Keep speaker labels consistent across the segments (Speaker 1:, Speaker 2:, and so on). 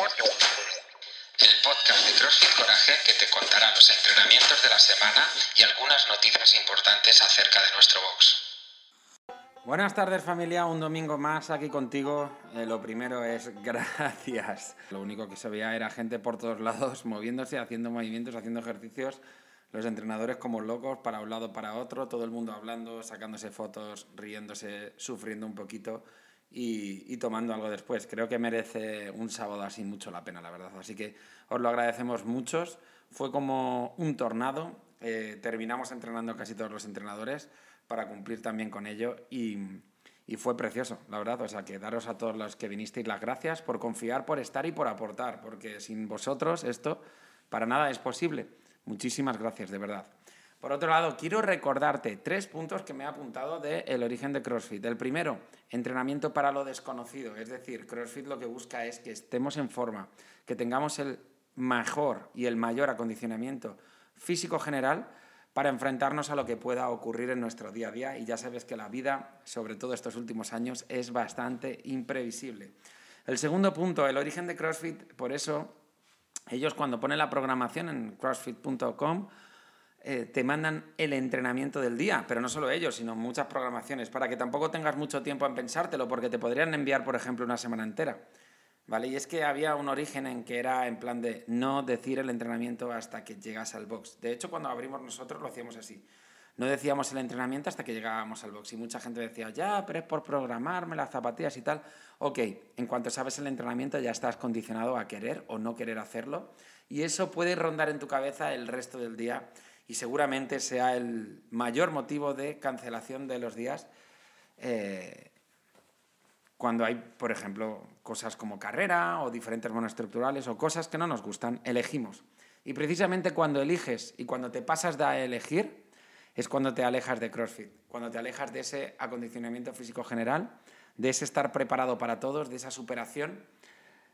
Speaker 1: el podcast de CrossFit Coraje que te contará los entrenamientos de la semana y algunas noticias importantes acerca de nuestro box.
Speaker 2: Buenas tardes familia, un domingo más aquí contigo. Eh, lo primero es gracias. Lo único que se veía era gente por todos lados moviéndose, haciendo movimientos, haciendo ejercicios. Los entrenadores como locos, para un lado, para otro, todo el mundo hablando, sacándose fotos, riéndose, sufriendo un poquito y, tomando algo después. Creo que merece un sábado así mucho la pena, la verdad. Así que os lo agradecemos muchos. Fue como un tornado. Eh, terminamos entrenando casi todos los entrenadores para cumplir también con ello y, y, fue precioso, la verdad. O sea, que daros a todos los que vinisteis las gracias por confiar, por estar y por aportar, porque sin vosotros esto para nada es posible. Muchísimas gracias, de verdad. Por otro lado, quiero recordarte tres puntos que me he apuntado del el origen de CrossFit. El primero, entrenamiento para lo desconocido. Es decir, CrossFit lo que busca es que estemos en forma, que tengamos el mejor y el mayor acondicionamiento físico general para enfrentarnos a lo que pueda ocurrir en nuestro día a día. Y ya sabes que la vida, sobre todo estos últimos años, es bastante imprevisible. El segundo punto, el origen de CrossFit, por eso ellos cuando ponen la programación en crossfit.com eh, te mandan el entrenamiento del día, pero no solo ellos, sino muchas programaciones, para que tampoco tengas mucho tiempo en pensártelo, porque te podrían enviar, por ejemplo, una semana entera. ¿Vale? Y es que había un origen en que era en plan de no decir el entrenamiento hasta que llegas al box. De hecho, cuando abrimos nosotros lo hacíamos así. No decíamos el entrenamiento hasta que llegábamos al box. Y mucha gente decía, ya, pero es por programarme las zapatillas y tal. Ok, en cuanto sabes el entrenamiento ya estás condicionado a querer o no querer hacerlo. Y eso puede rondar en tu cabeza el resto del día y seguramente sea el mayor motivo de cancelación de los días eh, cuando hay, por ejemplo, cosas como carrera o diferentes monoestructurales o cosas que no nos gustan, elegimos. Y precisamente cuando eliges y cuando te pasas de elegir es cuando te alejas de CrossFit, cuando te alejas de ese acondicionamiento físico general, de ese estar preparado para todos, de esa superación,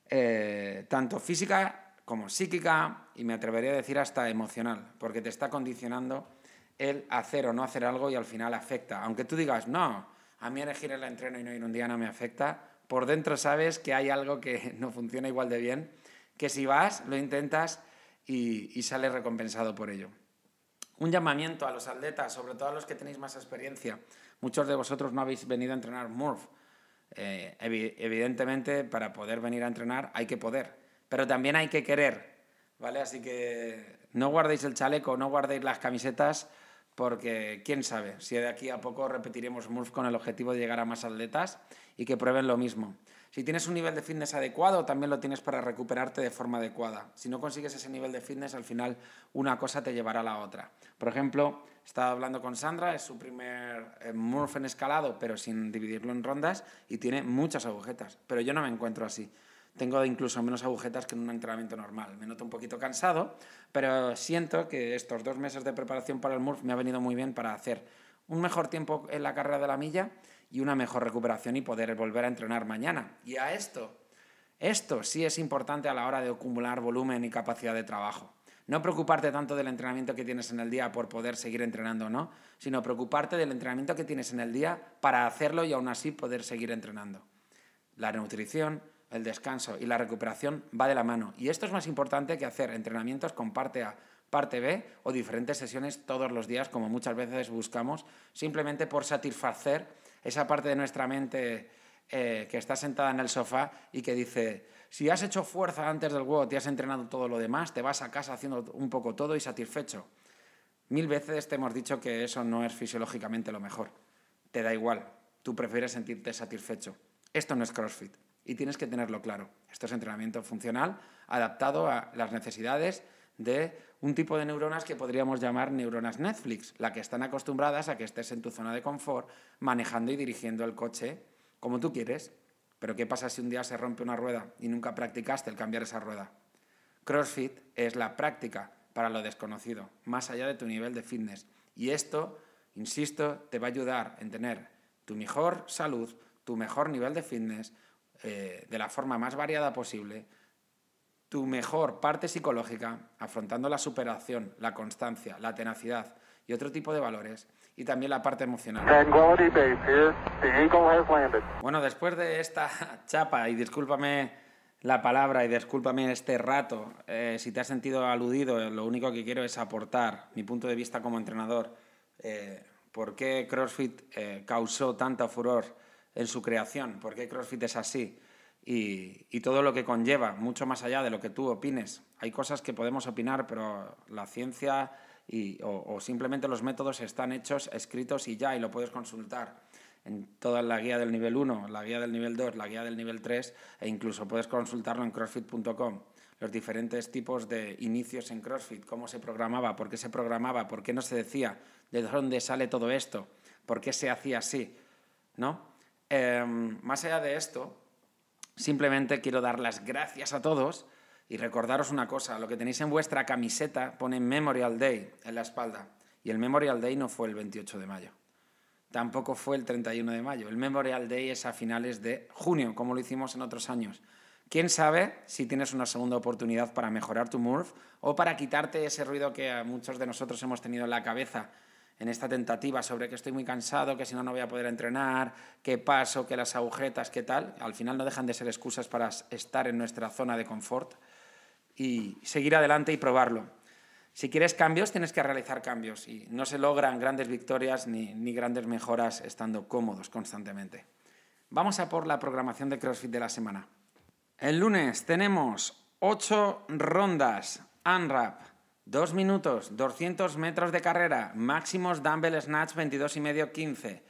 Speaker 2: eh, tanto física como psíquica y me atrevería a decir hasta emocional, porque te está condicionando el hacer o no hacer algo y al final afecta. Aunque tú digas, no, a mí elegir el entreno y no ir un día no me afecta, por dentro sabes que hay algo que no funciona igual de bien, que si vas, lo intentas y, y sales recompensado por ello. Un llamamiento a los atletas, sobre todo a los que tenéis más experiencia. Muchos de vosotros no habéis venido a entrenar Murph. Eh, evidentemente, para poder venir a entrenar hay que poder pero también hay que querer, ¿vale? Así que no guardéis el chaleco, no guardéis las camisetas, porque quién sabe si de aquí a poco repetiremos MURF con el objetivo de llegar a más atletas y que prueben lo mismo. Si tienes un nivel de fitness adecuado, también lo tienes para recuperarte de forma adecuada. Si no consigues ese nivel de fitness, al final una cosa te llevará a la otra. Por ejemplo, estaba hablando con Sandra, es su primer eh, Murph en escalado, pero sin dividirlo en rondas, y tiene muchas agujetas. Pero yo no me encuentro así. Tengo incluso menos agujetas que en un entrenamiento normal. Me noto un poquito cansado, pero siento que estos dos meses de preparación para el MURF me ha venido muy bien para hacer un mejor tiempo en la carrera de la milla y una mejor recuperación y poder volver a entrenar mañana. Y a esto, esto sí es importante a la hora de acumular volumen y capacidad de trabajo. No preocuparte tanto del entrenamiento que tienes en el día por poder seguir entrenando o no, sino preocuparte del entrenamiento que tienes en el día para hacerlo y aún así poder seguir entrenando. La nutrición, el descanso y la recuperación va de la mano. Y esto es más importante que hacer entrenamientos con parte A, parte B o diferentes sesiones todos los días, como muchas veces buscamos, simplemente por satisfacer esa parte de nuestra mente eh, que está sentada en el sofá y que dice, si has hecho fuerza antes del huevo, te has entrenado todo lo demás, te vas a casa haciendo un poco todo y satisfecho. Mil veces te hemos dicho que eso no es fisiológicamente lo mejor. Te da igual, tú prefieres sentirte satisfecho. Esto no es CrossFit y tienes que tenerlo claro. Esto es entrenamiento funcional adaptado a las necesidades de un tipo de neuronas que podríamos llamar neuronas Netflix, la que están acostumbradas a que estés en tu zona de confort manejando y dirigiendo el coche como tú quieres. Pero ¿qué pasa si un día se rompe una rueda y nunca practicaste el cambiar esa rueda? CrossFit es la práctica para lo desconocido, más allá de tu nivel de fitness. Y esto, insisto, te va a ayudar en tener tu mejor salud, tu mejor nivel de fitness, eh, de la forma más variada posible tu mejor parte psicológica, afrontando la superación, la constancia, la tenacidad y otro tipo de valores, y también la parte emocional. Bueno, después de esta chapa, y discúlpame la palabra y discúlpame este rato. Eh, si te has sentido aludido, lo único que quiero es aportar mi punto de vista como entrenador. Eh, ¿Por qué CrossFit eh, causó tanta furor en su creación? ¿Por qué CrossFit es así? Y, todo lo que conlleva, mucho más allá de lo que tú opines. Hay cosas que podemos opinar, pero la ciencia y, o simplemente los métodos están hechos, escritos y ya, y lo puedes consultar en toda la guía del nivel 1, la guía del nivel 2, la guía del nivel 3 e incluso puedes consultarlo en crossfit.com. Los diferentes tipos de inicios en CrossFit, cómo se programaba, por qué se programaba, por qué no se decía, de dónde sale todo esto, por qué se hacía así. ¿no? Em, más allá de esto, simplemente quiero dar las gracias a todos y recordaros una cosa, lo que tenéis en vuestra camiseta pone Memorial Day en la espalda y el Memorial Day no fue el 28 de mayo tampoco fue el 31 de mayo. El Memorial Day es a finales de junio, como lo hicimos en otros años. ¿Quién sabe si tienes una segunda oportunidad para mejorar tu Murph o para quitarte ese ruido que a muchos de nosotros hemos tenido en la cabeza en esta tentativa sobre que estoy muy cansado, que si no no voy a poder entrenar, qué paso, que las agujetas, qué tal? Al final no dejan de ser excusas para estar en nuestra zona de confort y seguir adelante y probarlo. Si quieres cambios, tienes que realizar cambios y no se logran grandes victorias ni, grandes mejoras estando cómodos constantemente. Vamos a por la programación de CrossFit de la semana. El lunes tenemos 8 rondas, unwrap, 2 minutos, 200 metros de carrera, máximos dumbbell snatch 22 y medio 15.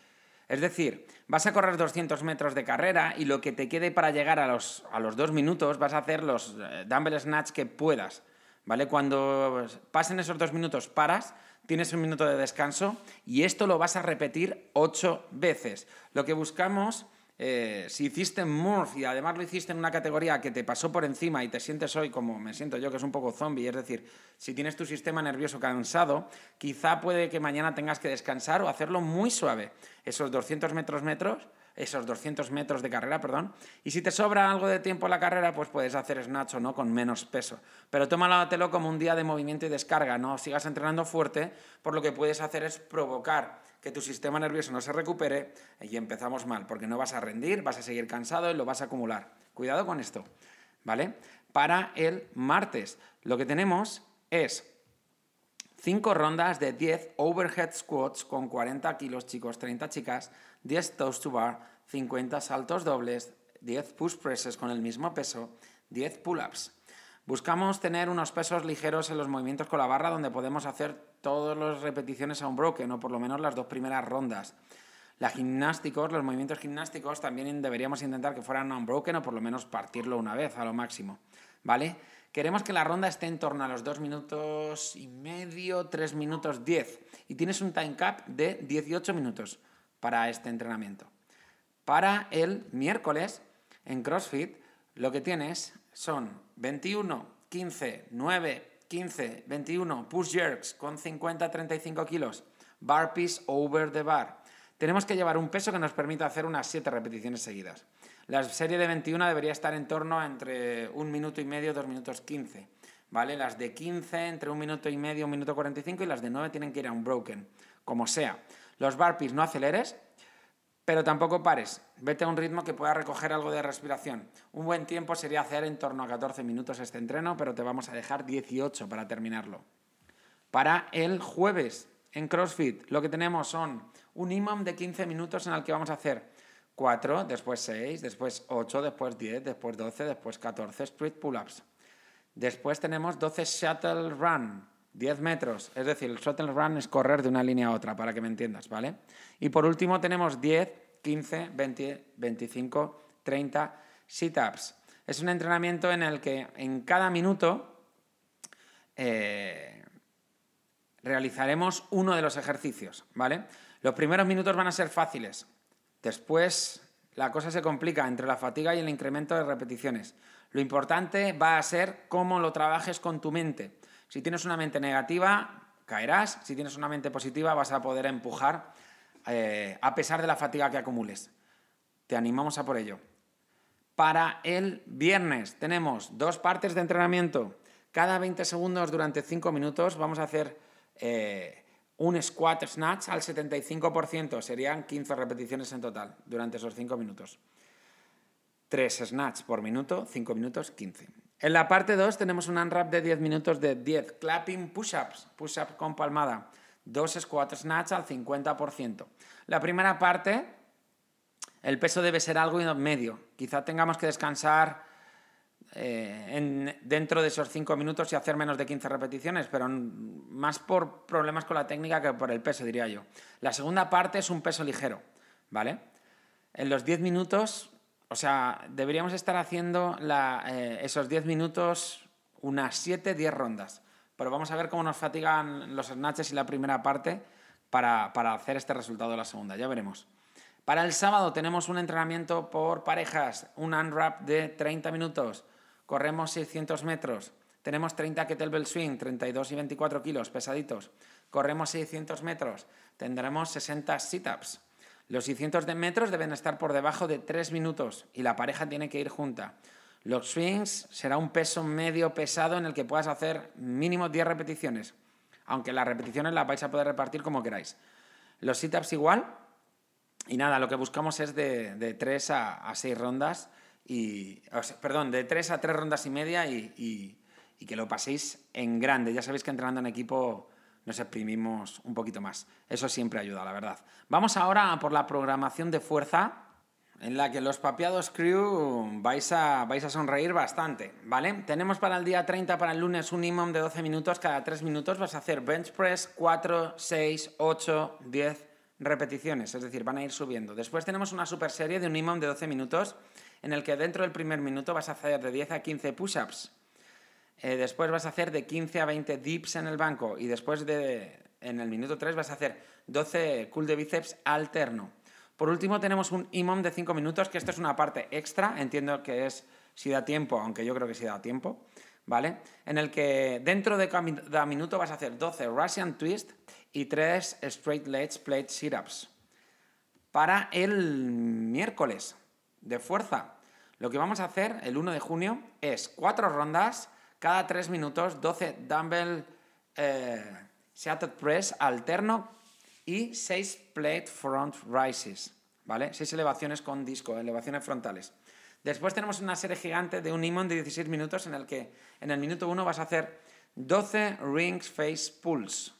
Speaker 2: Es decir, vas a correr 200 metros de carrera y lo que te quede para llegar a los, a los 2 minutos vas a hacer los eh, dumbbell snatch que puedas. ¿vale? Cuando pasen esos dos minutos paras, tienes un minuto de descanso y esto lo vas a repetir ocho veces. Lo que buscamos, eh, si hiciste Murph y además lo hiciste en una categoría que te pasó por encima y te sientes hoy como me siento yo, que es un poco zombie, es decir, si tienes tu sistema nervioso cansado, quizá puede que mañana tengas que descansar o hacerlo muy suave. Esos 200 metros metros esos 200 metros de carrera, perdón. Y si te sobra algo de tiempo en la carrera, pues puedes hacer snatch o no con menos peso. Pero tómalo como un día de movimiento y descarga, no sigas entrenando fuerte, por lo que puedes hacer es provocar que tu sistema nervioso no se recupere y empezamos mal, porque no vas a rendir, vas a seguir cansado y lo vas a acumular. Cuidado con esto, ¿vale? Para el martes, lo que tenemos es 5 rondas de 10 overhead squats con 40 kilos, chicos, 30 chicas, 10 toes to bar, 50 saltos dobles, 10 push presses con el mismo peso, 10 pull-ups. Buscamos tener unos pesos ligeros en los movimientos con la barra donde podemos hacer todas las repeticiones a un broken o por lo menos las dos primeras rondas. La gimnásticos, los movimientos gimnásticos también deberíamos intentar que fueran unbroken o por lo menos partirlo una vez a lo máximo, ¿vale? Queremos que la ronda esté en torno a los 2 minutos y medio, 3 minutos 10 y tienes un time cap de 18 minutos para este entrenamiento. Para el miércoles en CrossFit lo que tienes son 21, 15, 9, 15, 21 push jerks con 50-35 kilos, bar piece over the bar. Tenemos que llevar un peso que nos permita hacer unas 7 repeticiones seguidas. La serie de 21 debería estar en torno a entre un minuto y medio, dos minutos 15. ¿Vale? Las de 15 entre un minuto y medio, un minuto 45 y las de 9 tienen que ir a un broken, como sea. Los burpees no aceleres, pero tampoco pares. Vete a un ritmo que pueda recoger algo de respiración. Un buen tiempo sería hacer en torno a 14 minutos este entreno, pero te vamos a dejar 18 para terminarlo. Para el jueves en CrossFit lo que tenemos son un imam de 15 minutos en el que vamos a hacer 4, después 6, después 8, después 10, después 12, después 14 split pull-ups. Después tenemos 12 shuttle run, 10 metros, es decir, el shuttle run es correr de una línea a otra, para que me entiendas, ¿vale? Y por último tenemos 10, 15, 20, 25, 30 sit-ups. Es un entrenamiento en el que en cada minuto eh, realizaremos uno de los ejercicios, ¿vale? Los primeros minutos van a ser fáciles. Después la cosa se complica entre la fatiga y el incremento de repeticiones. Lo importante va a ser cómo lo trabajes con tu mente. Si tienes una mente negativa, caerás. Si tienes una mente positiva, vas a poder empujar eh, a pesar de la fatiga que acumules. Te animamos a por ello. Para el viernes tenemos dos partes de entrenamiento. Cada 20 segundos durante 5 minutos vamos a hacer eh, un squat snatch al 75%. Serían 15 repeticiones en total durante esos 5 minutos. 3 snatch por minuto, 5 minutos, 15. En la parte 2 tenemos un unwrap de 10 minutos de 10 clapping push-ups, push-ups con palmada, 2 squat snatch al 50%. La primera parte, el peso debe ser algo medio. Quizá tengamos que descansar eh, dentro de esos 5 minutos y hacer menos de 15 repeticiones, pero más por problemas con la técnica que por el peso, diría yo. La segunda parte es un peso ligero, ¿vale? En los 10 minutos o sea, deberíamos estar haciendo eh, esos 10 minutos unas 7, 10 rondas. Pero vamos a ver cómo nos fatigan los snatches y la primera parte para, para hacer este resultado de la segunda. Ya veremos. Para el sábado tenemos un entrenamiento por parejas, un unwrap de 30 minutos. Corremos 600 metros. Tenemos 30 kettlebell swing, 32 y 24 kilos, pesaditos. Corremos 600 metros. Tendremos 60 sit-ups. Los 600 de metros deben estar por debajo de 3 minutos y la pareja tiene que ir junta. Los swings será un peso medio pesado en el que puedas hacer mínimo 10 repeticiones, aunque las repeticiones las vais a poder repartir como queráis. Los sit-ups igual, y nada, lo que buscamos es de, 3 a, 6 rondas, y, perdón, de 3 a 3 rondas y media y, y que lo paséis en grande. Ya sabéis que entrenando en equipo nos exprimimos un poquito más. Eso siempre ayuda, la verdad. Vamos ahora por la programación de fuerza, en la que los papiados crew vais a, vais a sonreír bastante, ¿vale? Tenemos para el día 30, para el lunes, un imam de 12 minutos. Cada 3 minutos vas a hacer bench press 4, 6, 8, 10 repeticiones, es decir, van a ir subiendo. Después tenemos una super serie de un imam de 12 minutos, en el que dentro del primer minuto vas a hacer de 10 a 15 push-ups eh, después vas a hacer de 15 a 20 dips en el banco y después de, en el minuto 3 vas a hacer 12 cool de bíceps alterno. Por último tenemos un IMOM de 5 minutos, que esto es una parte extra, entiendo que es si da tiempo, aunque yo creo que sí da tiempo, ¿vale? En el que dentro de cada minuto vas a hacer 12 Russian Twist y 3 Straight Legs Plate Sit-Ups. Para el miércoles de fuerza, lo que vamos a hacer el 1 de junio es 4 rondas cada 3 minutos 12 dumbbell eh, press alterno y 6 plate front rises, ¿vale? 6 elevaciones con disco, elevaciones frontales. Después tenemos una serie gigante de un imón de 16 minutos en el que en el minuto 1 vas a hacer 12 rings face pulls.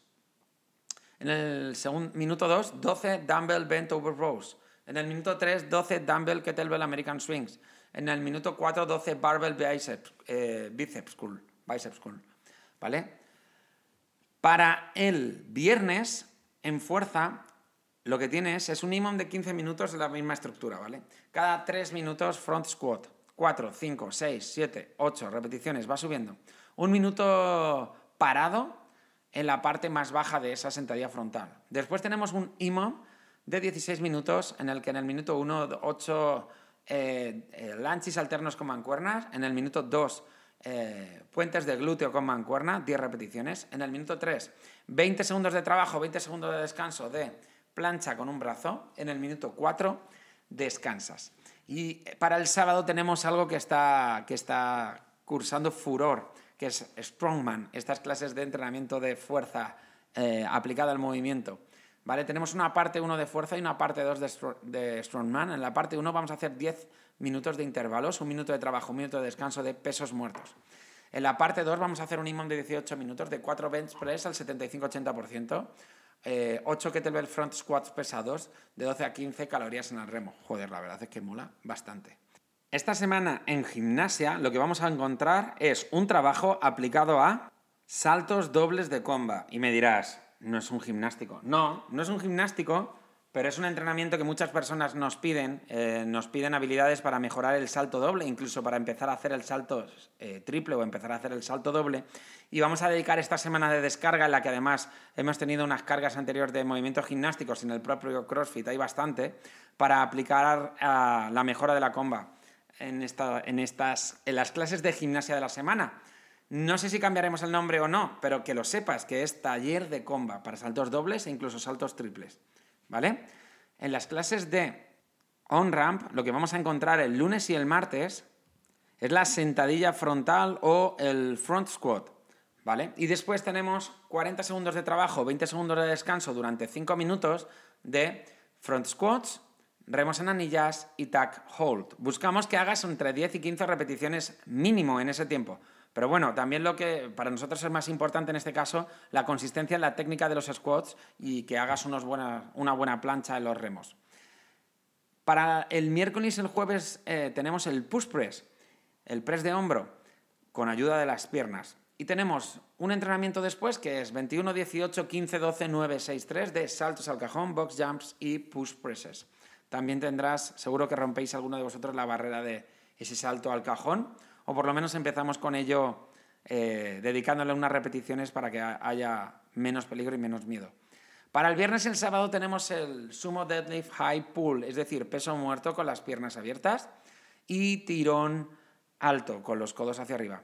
Speaker 2: En el segundo, minuto 2, 12 dumbbell bent over rows. En el minuto 3, 12 dumbbell kettlebell American swings. En el minuto 4, 12 barbell biceps, eh, biceps curl, biceps curl, ¿vale? Para el viernes, en fuerza, lo que tienes es un imón de 15 minutos de la misma estructura, ¿vale? Cada 3 minutos front squat. 4, 5, 6, 7, 8 repeticiones, va subiendo. Un minuto parado en la parte más baja de esa sentadilla frontal. Después tenemos un imón de 16 minutos en el que en el minuto 1, 8 eh, eh, lanchis alternos con mancuernas. En el minuto 2, eh, puentes de glúteo con mancuerna, 10 repeticiones. En el minuto 3, 20 segundos de trabajo, 20 segundos de descanso de plancha con un brazo. En el minuto 4, descansas. Y para el sábado tenemos algo que está, que está cursando furor, que es Strongman, estas clases de entrenamiento de fuerza aplicada al movimiento. ¿Vale? Tenemos una parte 1 de fuerza y una parte 2 de, strongman. En la parte 1 vamos a hacer 10 minutos de intervalos, un minuto de trabajo, un minuto de descanso de pesos muertos. En la parte 2 vamos a hacer un imón de 18 minutos de 4 bench press al 75-80%, 8 kettlebell front squats pesados de 12 a 15 calorías en el remo. Joder, la verdad es que mola bastante. Esta semana en gimnasia lo que vamos a encontrar es un trabajo aplicado a saltos dobles de comba. Y me dirás, no es un gimnástico. No, no es un gimnástico, pero es un entrenamiento que muchas personas nos piden. Eh, nos piden habilidades para mejorar el salto doble, incluso para empezar a hacer el salto eh, triple o empezar a hacer el salto doble. Y vamos a dedicar esta semana de descarga, en la que además hemos tenido unas cargas anteriores de movimientos gimnásticos en el propio CrossFit, hay bastante, para aplicar la mejora de la comba en, esta, en, estas, en las clases de gimnasia de la semana. No sé si cambiaremos el nombre o no, pero que lo sepas, que es taller de comba para saltos dobles e incluso saltos triples. ¿Vale? En las clases de on-ramp, lo que vamos a encontrar el lunes y el martes es la sentadilla frontal o el front squat. ¿Vale? Y después tenemos 40 segundos de trabajo, 20 segundos de descanso durante 5 minutos de front squats, remos en anillas y tack hold. Buscamos que hagas entre 10 y 15 repeticiones mínimo en ese tiempo. Pero bueno, también lo que para nosotros es más importante en este caso, la consistencia en la técnica de los squats y que hagas una buena plancha en los remos. Para el miércoles y el jueves eh, tenemos el push press, el press de hombro, con ayuda de las piernas. Y tenemos un entrenamiento después que es 21, 18, 15, 12, 9, 6, 3 de saltos al cajón, box jumps y push presses. También tendrás, seguro que rompéis alguno de vosotros la barrera de ese salto al cajón, o por lo menos empezamos con ello eh, dedicándole unas repeticiones para que haya menos peligro y menos miedo. Para el viernes y el sábado tenemos el sumo deadlift high pull, es decir, peso muerto con las piernas abiertas y tirón alto con los codos hacia arriba.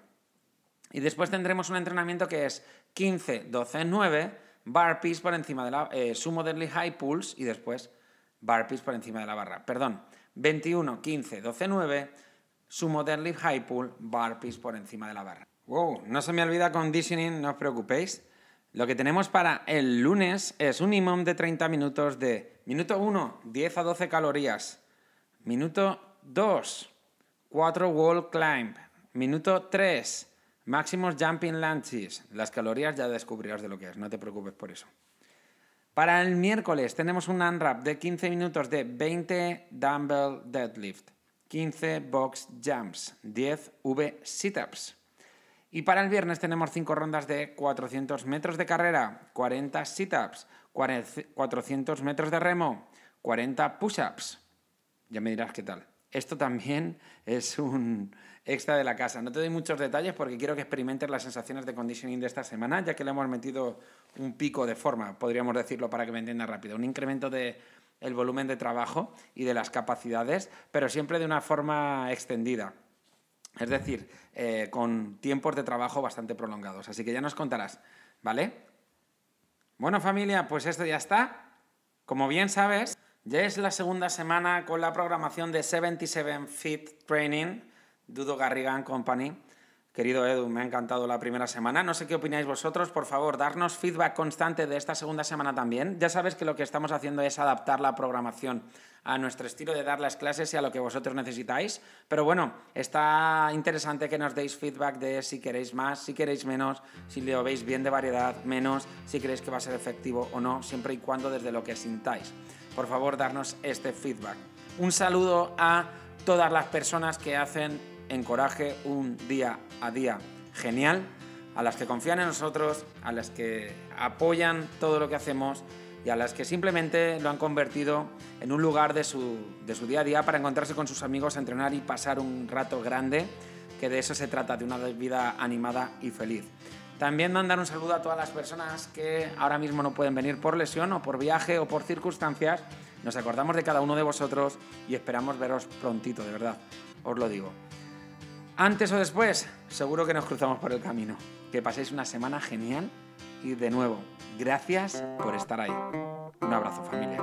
Speaker 2: Y después tendremos un entrenamiento que es 15, 12, 9, burpees por encima de la eh, sumo deadlift high pulls y después burpees por encima de la barra. Perdón, 21, 15, 12, 9, sumo deadlift high pull, burpees por encima de la barra. Wow, no se me olvida conditioning, no os preocupéis. Lo que tenemos para el lunes es un minimum de 30 minutos de minuto 1, 10 a 12 calorías. Minuto 2, 4 wall climb. Minuto 3, Máximos jumping lunges. Las calorías ya descubrirás de lo que es, no te preocupes por eso. Para el miércoles tenemos un unwrap de 15 minutos de 20 dumbbell deadlift, 15 box jumps, 10 V sit-ups. Y para el viernes tenemos 5 rondas de 400 metros de carrera, 40 sit-ups, 400 metros de remo, 40 push-ups. Ya me dirás qué tal. Esto también es un, extra de la casa. No te doy muchos detalles porque quiero que experimentes las sensaciones de conditioning de esta semana, ya que le hemos metido un pico de forma, podríamos decirlo para que me entiendas rápido, un incremento de el volumen de trabajo y de las capacidades, pero siempre de una forma extendida. Es decir, eh, con tiempos de trabajo bastante prolongados. Así que ya nos contarás, ¿vale? Bueno familia, pues esto ya está. Como bien sabes, ya es la segunda semana con la programación de 77 Fit Training Dudo Garrigan Company. Querido Edu, me ha encantado la primera semana. No sé qué opináis vosotros. Por favor, darnos feedback constante de esta segunda semana también. Ya sabes que lo que estamos haciendo es adaptar la programación a nuestro estilo de dar las clases y a lo que vosotros necesitáis. Pero bueno, está interesante que nos deis feedback de si queréis más, si queréis menos, si lo veis bien de variedad, menos, si creéis que va a ser efectivo o no, siempre y cuando desde lo que sintáis. Por favor, darnos este feedback. Un saludo a todas las personas que hacen encoraje un día a día genial, a las que confían en nosotros, a las que apoyan todo lo que hacemos y a las que simplemente lo han convertido en un lugar de su, de su día a día para encontrarse con sus amigos, entrenar y pasar un rato grande, que de eso se trata, de una vida animada y feliz. También mandar un saludo a todas las personas que ahora mismo no pueden venir por lesión o por viaje o por circunstancias. Nos acordamos de cada uno de vosotros y esperamos veros prontito, de verdad, os lo digo. Antes o después, seguro que nos cruzamos por el camino. Que paséis una semana genial y de nuevo, gracias por estar ahí. Un abrazo familia.